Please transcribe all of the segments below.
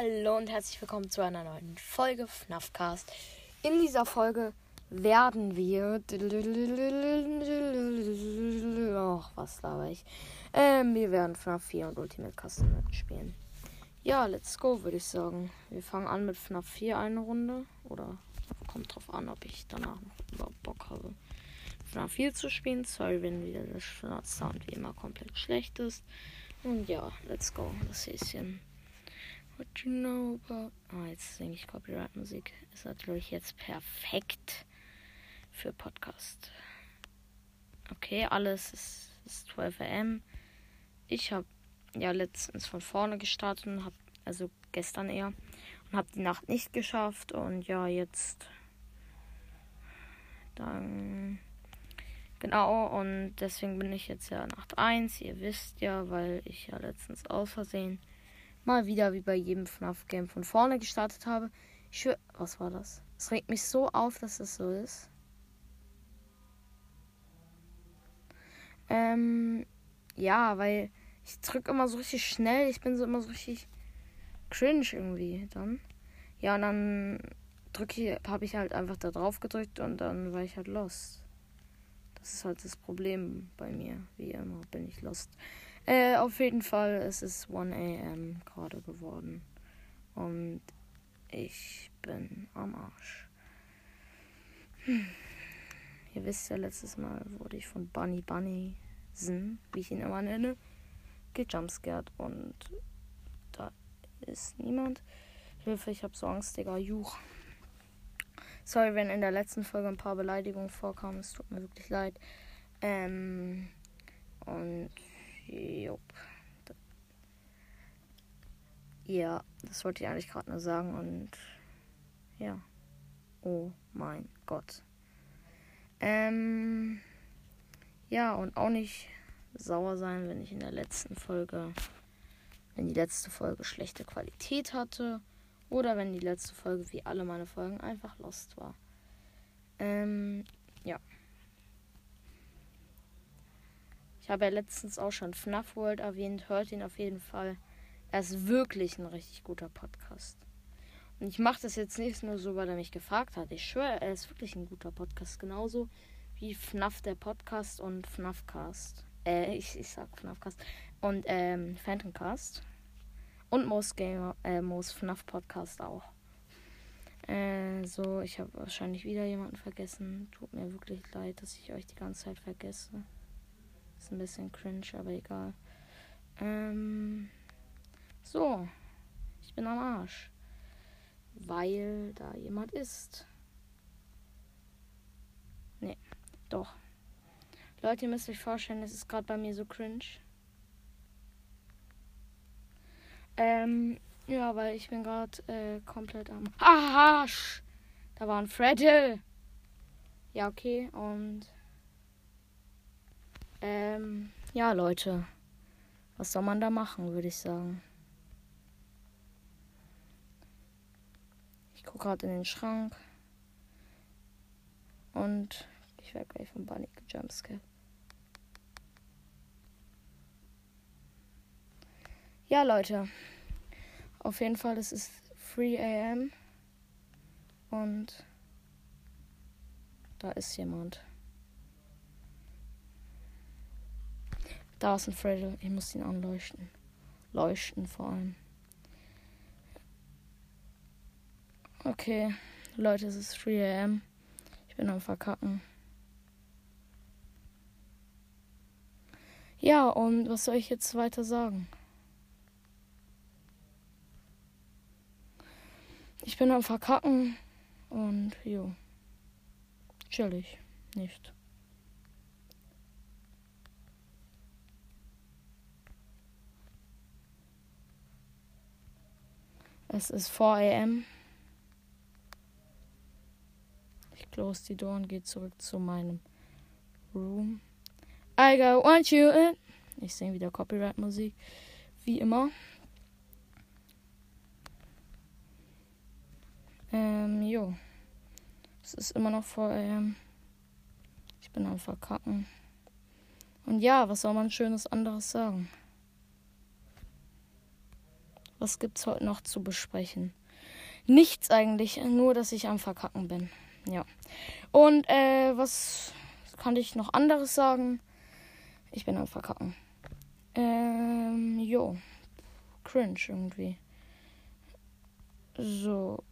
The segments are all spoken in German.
Hallo und herzlich willkommen zu einer neuen Folge FNAFcast. In dieser Folge werden wir. Ach, was laber ich? Ähm, wir werden FNAF 4 und Ultimate Custom spielen. Ja, let's go, würde ich sagen. Wir fangen an mit FNAF 4 eine Runde. Oder kommt drauf an, ob ich danach noch überhaupt Bock habe, FNAF 4 zu spielen. Sorry, wenn wieder der Sound wie immer komplett schlecht ist. Und ja, let's go. Das Häschen. What you know about. Ah, jetzt singe ich Copyright-Musik. Ist natürlich jetzt perfekt für Podcast. Okay, alles ist, ist 12 am. Ich habe ja letztens von vorne gestartet und habe, also gestern eher, und habe die Nacht nicht geschafft. Und ja, jetzt. Dann Genau, und deswegen bin ich jetzt ja Nacht 1. Ihr wisst ja, weil ich ja letztens aus Versehen mal wieder wie bei jedem FNAF-Game von vorne gestartet habe. Ich was war das? Es regt mich so auf, dass das so ist. Ähm, ja, weil ich drücke immer so richtig schnell. Ich bin so immer so richtig cringe irgendwie dann. Ja, und dann drücke habe ich halt einfach da drauf gedrückt und dann war ich halt lost. Das ist halt das Problem bei mir. Wie immer bin ich lost. Äh, auf jeden Fall, es ist 1 am gerade geworden. Und ich bin am Arsch. Hm. Ihr wisst ja, letztes Mal wurde ich von Bunny Bunny Sin, wie ich ihn immer nenne, gejumpscared und da ist niemand. Hilfe, ich hab so Angst, Digga. Juch. Sorry, wenn in der letzten Folge ein paar Beleidigungen vorkamen. Es tut mir wirklich leid. Ähm, und jupp. Ja, das wollte ich eigentlich gerade nur sagen und ja. Oh mein Gott. Ähm, ja, und auch nicht sauer sein, wenn ich in der letzten Folge, wenn die letzte Folge schlechte Qualität hatte oder wenn die letzte Folge, wie alle meine Folgen, einfach lost war. Ähm, Ich habe ja letztens auch schon FNAF World erwähnt. Hört ihn auf jeden Fall. Er ist wirklich ein richtig guter Podcast. Und ich mache das jetzt nicht nur so, weil er mich gefragt hat. Ich schwöre, er ist wirklich ein guter Podcast. Genauso wie FNAF der Podcast und FNAFcast. Äh, ich, ich sag FNAFcast. Und ähm, Phantomcast. Und Most Gamer, äh, Most FNAF Podcast auch. Äh, so, ich habe wahrscheinlich wieder jemanden vergessen. Tut mir wirklich leid, dass ich euch die ganze Zeit vergesse. Ist ein bisschen cringe, aber egal. Ähm, so, ich bin am Arsch. Weil da jemand ist. Nee, doch. Leute, ihr müsst euch vorstellen, es ist gerade bei mir so cringe. Ähm, ja, weil ich bin gerade äh, komplett am Arsch. Da war ein Freddy. Ja, okay. Und ähm, ja, Leute. Was soll man da machen, würde ich sagen. Ich gucke gerade in den Schrank. Und ich werde gleich von Bunny gejumpscared. Ja, Leute. Auf jeden Fall, es ist 3 am. Und da ist jemand. Da ist ein Freddy. Ich muss ihn anleuchten. Leuchten vor allem. Okay, Leute, es ist 3 am. Ich bin am Verkacken. Ja, und was soll ich jetzt weiter sagen? Ich bin am Verkacken und jo. Chillig. Nicht. Es ist 4 am. Ich close die Door und gehe zurück zu meinem Room. I got want you in. Ich singe wieder Copyright-Musik. Wie immer. Ähm, jo. Es ist immer noch vor, ähm, ich bin am Verkacken. Und ja, was soll man Schönes anderes sagen? Was gibt's heute noch zu besprechen? Nichts eigentlich, nur dass ich am Verkacken bin. Ja. Und äh, was kann ich noch anderes sagen? Ich bin am Verkacken. Ähm, jo. Cringe irgendwie. So.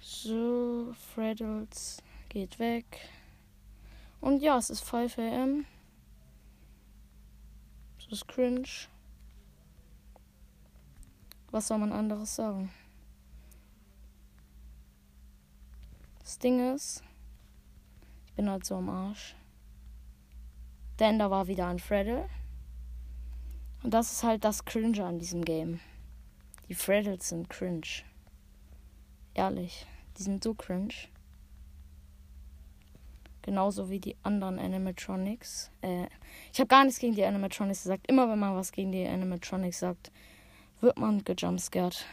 So, Freddles geht weg. Und ja, es ist 5 am. Das ist cringe. Was soll man anderes sagen? Das Ding ist, ich bin halt so am Arsch. Denn da war wieder ein Freddle. Und das ist halt das Cringe an diesem Game. Die Freddles sind cringe. Ehrlich, die sind so cringe. Genauso wie die anderen Animatronics. Äh, ich habe gar nichts gegen die Animatronics gesagt. Immer wenn man was gegen die Animatronics sagt, wird man gejumpscared.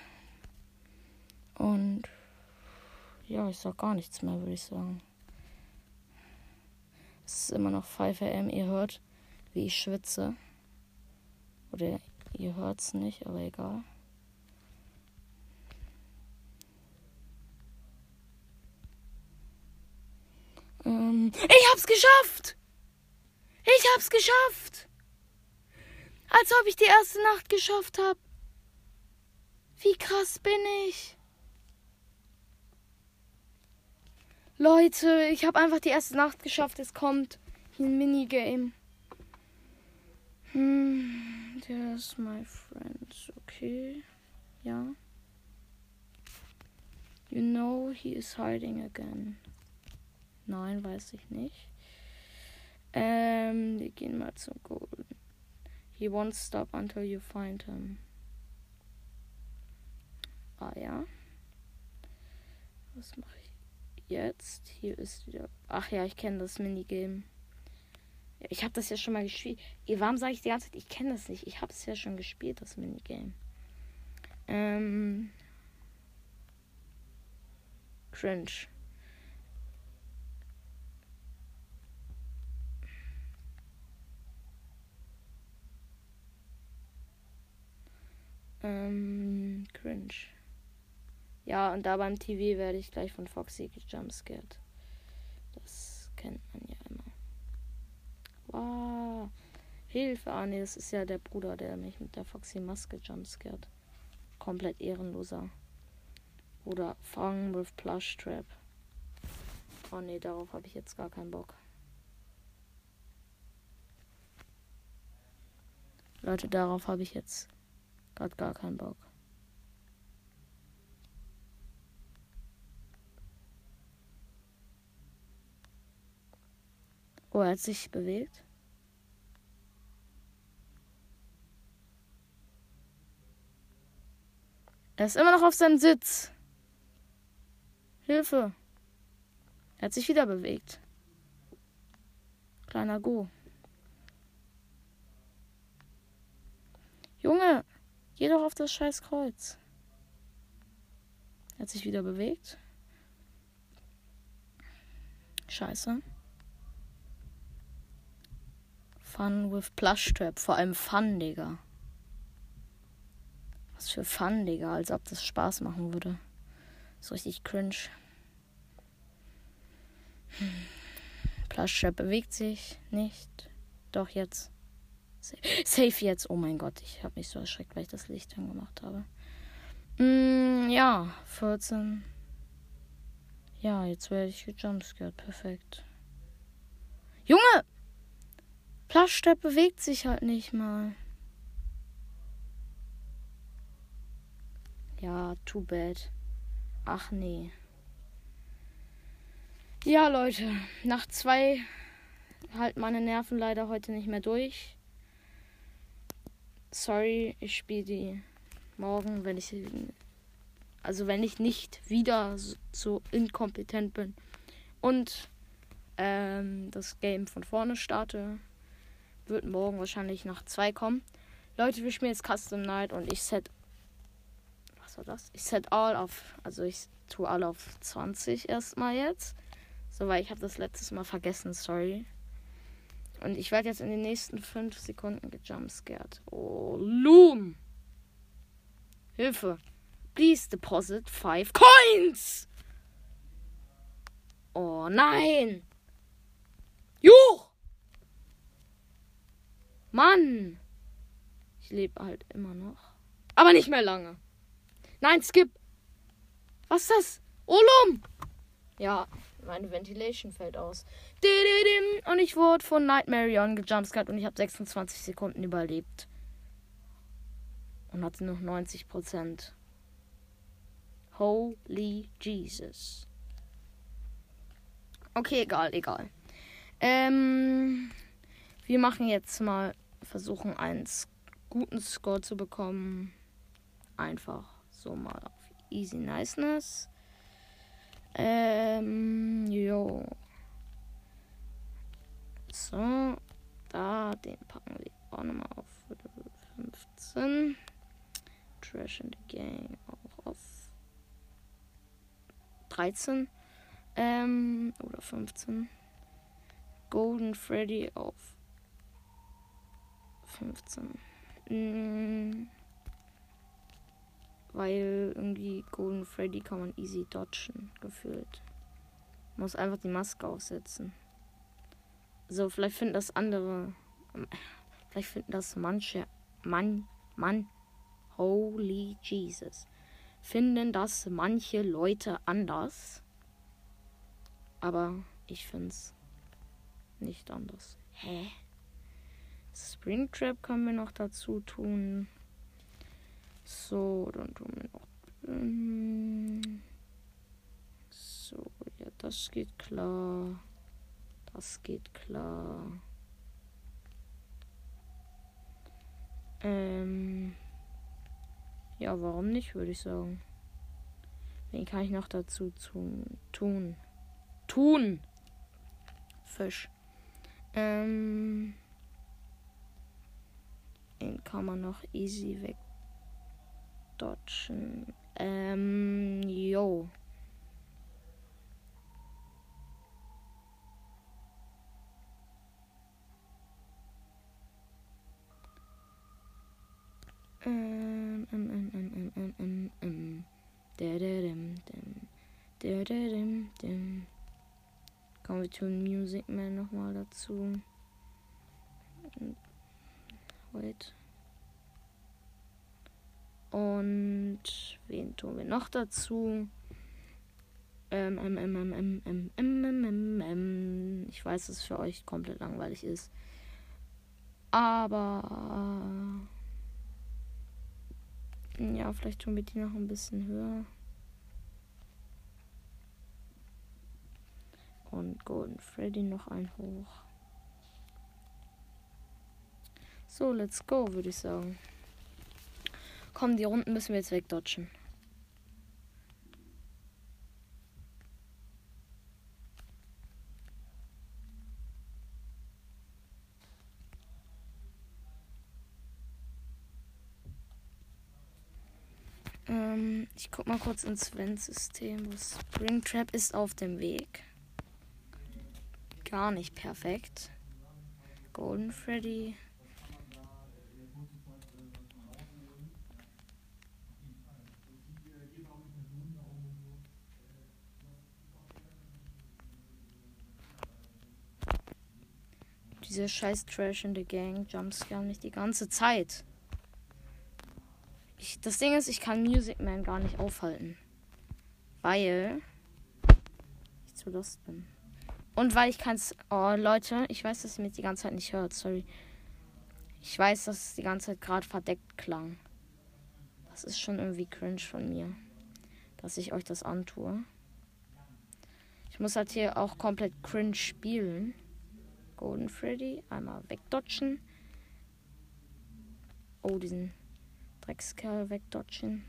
Und ja, ich sag gar nichts mehr, würde ich sagen. Es ist immer noch 5 am. Ihr hört, wie ich schwitze. Oder ihr hört es nicht, aber egal. Ähm, ich hab's geschafft! Ich hab's geschafft! Als ob ich die erste Nacht geschafft hab. Wie krass bin ich? Leute, ich habe einfach die erste Nacht geschafft. Es kommt ein Minigame. Hm, there's my friend. Okay. Ja. You know he is hiding again. Nein, weiß ich nicht. Ähm, wir gehen mal zum Golden. He won't stop until you find him. Ah ja. Was mache ich jetzt? Hier ist wieder. Ach ja, ich kenne das Minigame. Ich habe das ja schon mal gespielt. Warum sage ich die ganze Zeit, ich kenne das nicht? Ich habe es ja schon gespielt, das Minigame. Ähm. Cringe. Ähm, cringe. Ja, und da beim TV werde ich gleich von Foxy gejumpscared. Das kennt man ja immer. Wow. Hilfe. Ah, nee, das ist ja der Bruder, der mich mit der Foxy Maske jumpscared. Komplett ehrenloser. Oder Fang with Plush Trap. Oh nee, darauf habe ich jetzt gar keinen Bock. Leute, darauf habe ich jetzt Gerade gar keinen Bock. Oh, er hat sich bewegt. Er ist immer noch auf seinem Sitz. Hilfe. Er hat sich wieder bewegt. Kleiner Go. Junge, Geh doch auf das scheiß Kreuz. Er hat sich wieder bewegt. Scheiße. Fun with Plush Trap. Vor allem Fun, Digga. Was für Fun, Digga. Als ob das Spaß machen würde. So richtig cringe. Hm. Plush Trap bewegt sich nicht. Doch jetzt. Safe jetzt. Oh mein Gott, ich habe mich so erschreckt, weil ich das Licht angemacht habe. Mm, ja, 14. Ja, jetzt werde ich gejumpscared. Perfekt. Junge! Plushstep bewegt sich halt nicht mal. Ja, too bad. Ach nee. Ja, Leute, nach zwei halt meine Nerven leider heute nicht mehr durch sorry, ich spiele die morgen, wenn ich also wenn ich nicht wieder so, inkompetent bin und ähm, das Game von vorne starte, wird morgen wahrscheinlich nach zwei kommen. Leute, wir spielen jetzt Custom Night und ich set was war das? Ich set all auf, also ich tue alle auf 20 erstmal jetzt. So, weil ich habe das letztes Mal vergessen, sorry. Und ich werde jetzt in den nächsten 5 Sekunden gejumpscared. Oh, Loom! Hilfe! Please deposit 5 Coins! Oh nein! Juch! Mann! Ich lebe halt immer noch. Aber nicht mehr lange. Nein, skip! Was ist das? Olum! Ja, meine Ventilation fällt aus. Und ich wurde von Nightmare on gejumpscared und ich habe 26 Sekunden überlebt. Und hatte noch 90 Prozent. Holy Jesus. Okay, egal, egal. Ähm, wir machen jetzt mal, versuchen einen guten Score zu bekommen. Einfach so mal auf Easy Niceness. Ähm, jo. So, da, den packen wir auch nochmal auf 15. Trash in the Gang auch auf 13. Ähm, oder 15. Golden Freddy auf 15. Mm, weil irgendwie Golden Freddy kann man easy dodgen, gefühlt. Muss einfach die Maske aufsetzen. So, vielleicht finden das andere. Vielleicht finden das manche. Mann, Mann. Holy Jesus. Finden das manche Leute anders. Aber ich find's nicht anders. Hä? Springtrap können wir noch dazu tun. So, dann tun wir noch. Ähm, so, ja, das geht klar. Das geht klar. Ähm. Ja, warum nicht, würde ich sagen. Wen kann ich noch dazu tun? Tun. Tun! Fisch. Ähm. Den kann man noch easy weg dodgen. Ähm, jo. Ähm, ähm, ähm, ähm, ähm, ähm, ähm. Der, der, dem, dem. Kommen wir zu Music Man nochmal dazu. Wait. Und wen tun wir noch dazu? Ähm, ähm, ähm, ähm, ähm, ähm, ähm, ähm, Ich weiß, dass es für euch komplett langweilig ist. Aber. Äh, ja, vielleicht tun wir die noch ein bisschen höher. Und Golden Freddy noch ein hoch. So, let's go, würde ich sagen. Komm, die Runden müssen wir jetzt wegdodgen. Ähm, ich guck mal kurz ins Vent-System. Springtrap ist auf dem Weg. Gar nicht perfekt. Golden Freddy. Diese scheiß Trash in the Gang Jumpscare nicht die ganze Zeit. Ich, das Ding ist, ich kann Music Man gar nicht aufhalten. Weil ich zu lost bin. Und weil ich kann's. Oh, Leute, ich weiß, dass ihr mich die ganze Zeit nicht hört. Sorry. Ich weiß, dass es die ganze Zeit gerade verdeckt klang. Das ist schon irgendwie cringe von mir. Dass ich euch das antue. Ich muss halt hier auch komplett cringe spielen. Golden Freddy. Einmal wegdodgen. Oh, diesen Dreckskerl wegdodgen.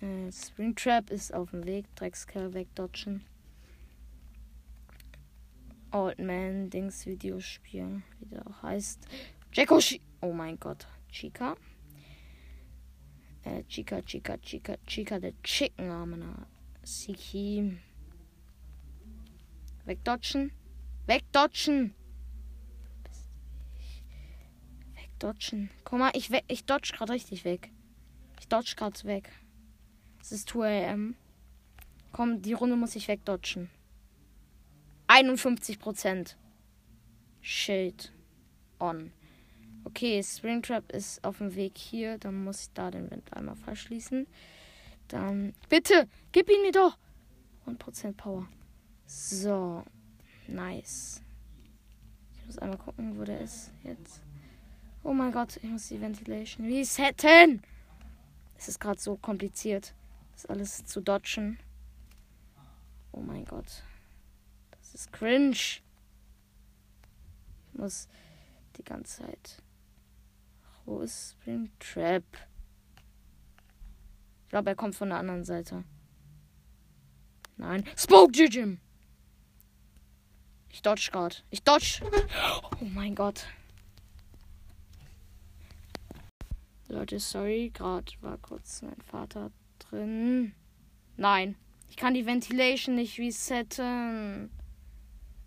Äh, Springtrap ist auf dem Weg. Dreckskerl wegdodgen. Old Man Dings Videospiel, wie der auch heißt. Jacko Oh mein Gott. Chica. Äh, Chica, Chica, Chica, Chica, der Chicken Amena. Siki. Wegdodgen. Wegdodgen! Dodgen. Guck mal, ich, ich dodge gerade richtig weg. Ich dodge gerade weg. Es ist 2 am. Komm, die Runde muss ich wegdodgen. 51 Prozent. Shade on. Okay, Springtrap ist auf dem Weg hier. Dann muss ich da den Wind einmal verschließen. Dann. Bitte! Gib ihn mir doch! 100% Power. So. Nice. Ich muss einmal gucken, wo der ist jetzt. Oh mein Gott, ich muss die Ventilation resetten. Es ist gerade so kompliziert, das alles zu dodgen. Oh mein Gott. Das ist cringe. Ich muss die ganze Zeit. Wo ist Spring Trap? Ich glaube, er kommt von der anderen Seite. Nein. Spoke Jim! Ich dodge gerade. Ich dodge. Oh mein Gott. Leute, sorry. Gerade war kurz mein Vater drin. Nein. Ich kann die Ventilation nicht resetten.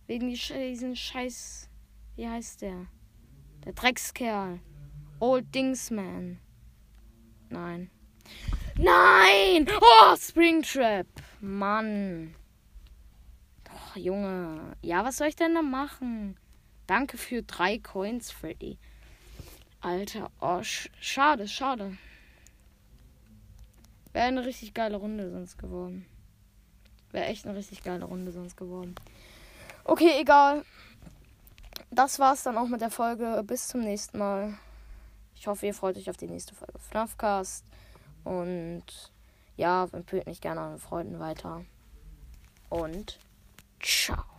Wegen diesen Scheiß. Wie heißt der? Der Dreckskerl. Old Dingsman. Nein. Nein! Oh, Springtrap. Mann. Junge. Ja, was soll ich denn da machen? Danke für drei Coins, Freddy. Alter, oh, sch schade, schade. Wäre eine richtig geile Runde sonst geworden. Wäre echt eine richtig geile Runde sonst geworden. Okay, egal. Das war's dann auch mit der Folge. Bis zum nächsten Mal. Ich hoffe, ihr freut euch auf die nächste Folge FNAFcast. Und ja, empfehlt mich gerne an Freunden weiter. Und 少。